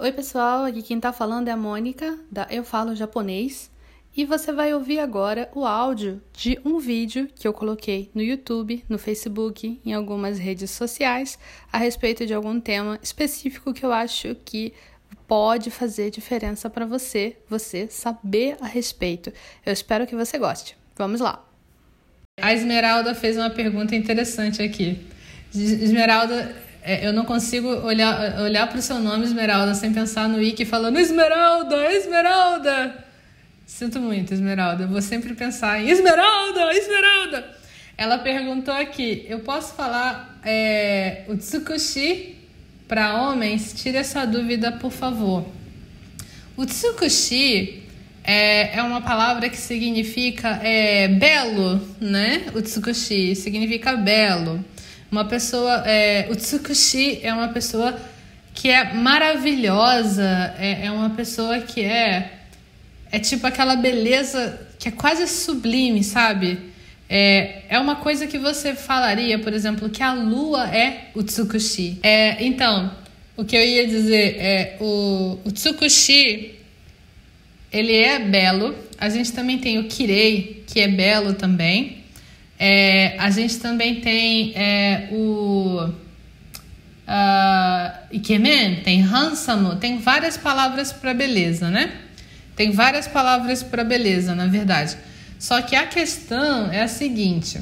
Oi, pessoal, aqui quem tá falando é a Mônica, da Eu Falo Japonês, e você vai ouvir agora o áudio de um vídeo que eu coloquei no YouTube, no Facebook, em algumas redes sociais, a respeito de algum tema específico que eu acho que pode fazer diferença para você, você saber a respeito. Eu espero que você goste. Vamos lá. A Esmeralda fez uma pergunta interessante aqui. Esmeralda é, eu não consigo olhar, olhar para o seu nome, Esmeralda, sem pensar no Wiki falando Esmeralda, Esmeralda. Sinto muito, Esmeralda. Eu vou sempre pensar em Esmeralda, Esmeralda. Ela perguntou aqui: eu posso falar é, o Tsukushi para homens? Tire essa dúvida, por favor. O Tsukushi é, é uma palavra que significa é, belo, né? O Tsukushi significa belo. Uma pessoa. É, o Tsukushi é uma pessoa que é maravilhosa, é, é uma pessoa que é. É tipo aquela beleza que é quase sublime, sabe? É, é uma coisa que você falaria, por exemplo, que a lua é o Tsukushi. É, então, o que eu ia dizer é o, o Tsukushi ele é belo. A gente também tem o Kirei, que é belo também. É, a gente também tem é, o uh, Ikemen, tem handsome, tem várias palavras para beleza, né? Tem várias palavras para beleza, na verdade. Só que a questão é a seguinte: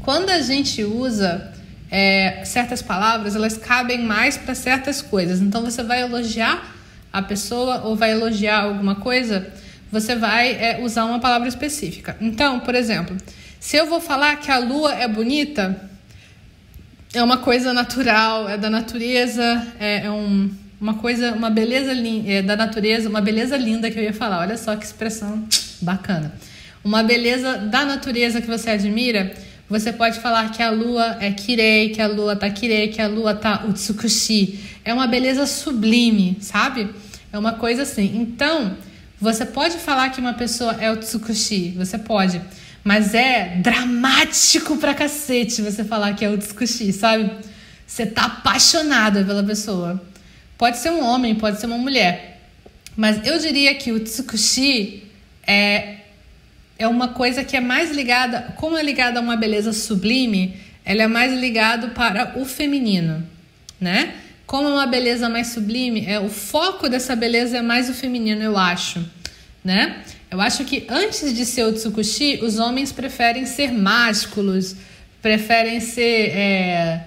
quando a gente usa é, certas palavras, elas cabem mais para certas coisas. Então você vai elogiar a pessoa ou vai elogiar alguma coisa, você vai é, usar uma palavra específica. Então, por exemplo, se eu vou falar que a lua é bonita, é uma coisa natural, é da natureza, é, é um, uma coisa, uma beleza é da natureza, uma beleza linda que eu ia falar. Olha só que expressão bacana. Uma beleza da natureza que você admira, você pode falar que a lua é kirei, que a lua tá kirei, que a lua tá utsukushi. É uma beleza sublime, sabe? É uma coisa assim. Então, você pode falar que uma pessoa é utsukushi, você pode. Mas é dramático pra cacete você falar que é o Tsukushi, sabe? Você tá apaixonada pela pessoa. Pode ser um homem, pode ser uma mulher. Mas eu diria que o Tsukushi é, é uma coisa que é mais ligada, como é ligada a uma beleza sublime, ela é mais ligado para o feminino, né? Como é uma beleza mais sublime, é o foco dessa beleza é mais o feminino, eu acho, né? Eu acho que antes de ser o Tsukushi, os homens preferem ser másculos, preferem ser é,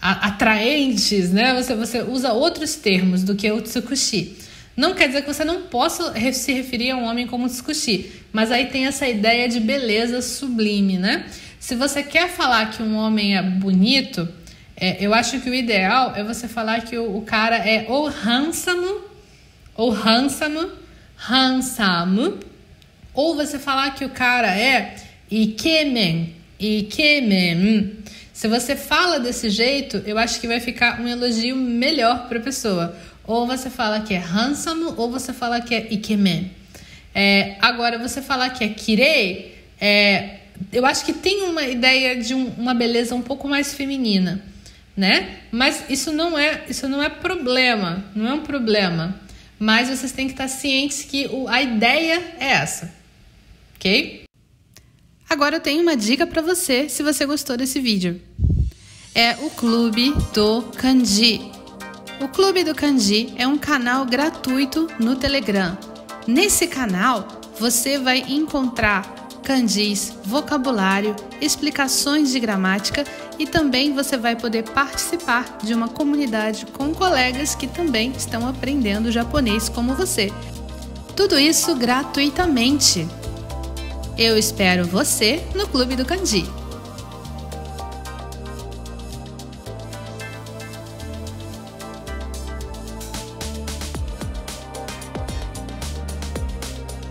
atraentes, né? Você, você usa outros termos do que o Tsukushi. Não quer dizer que você não possa se referir a um homem como Tsukushi, mas aí tem essa ideia de beleza sublime, né? Se você quer falar que um homem é bonito, é, eu acho que o ideal é você falar que o, o cara é ou handsome, ou handsome, handsome, ou você falar que o cara é ikemen, ikemen. Se você fala desse jeito, eu acho que vai ficar um elogio melhor para a pessoa. Ou você fala que é handsome, ou você fala que é ikemen. É, agora, você falar que é kirei, é, eu acho que tem uma ideia de um, uma beleza um pouco mais feminina, né? Mas isso não é, isso não é problema, não é um problema. Mas vocês têm que estar cientes que a ideia é essa ok? Agora eu tenho uma dica para você se você gostou desse vídeo. É o Clube do Kanji. O Clube do Kanji é um canal gratuito no Telegram. Nesse canal você vai encontrar kanjis, vocabulário, explicações de gramática e também você vai poder participar de uma comunidade com colegas que também estão aprendendo japonês como você. Tudo isso gratuitamente. Eu espero você no Clube do Candi.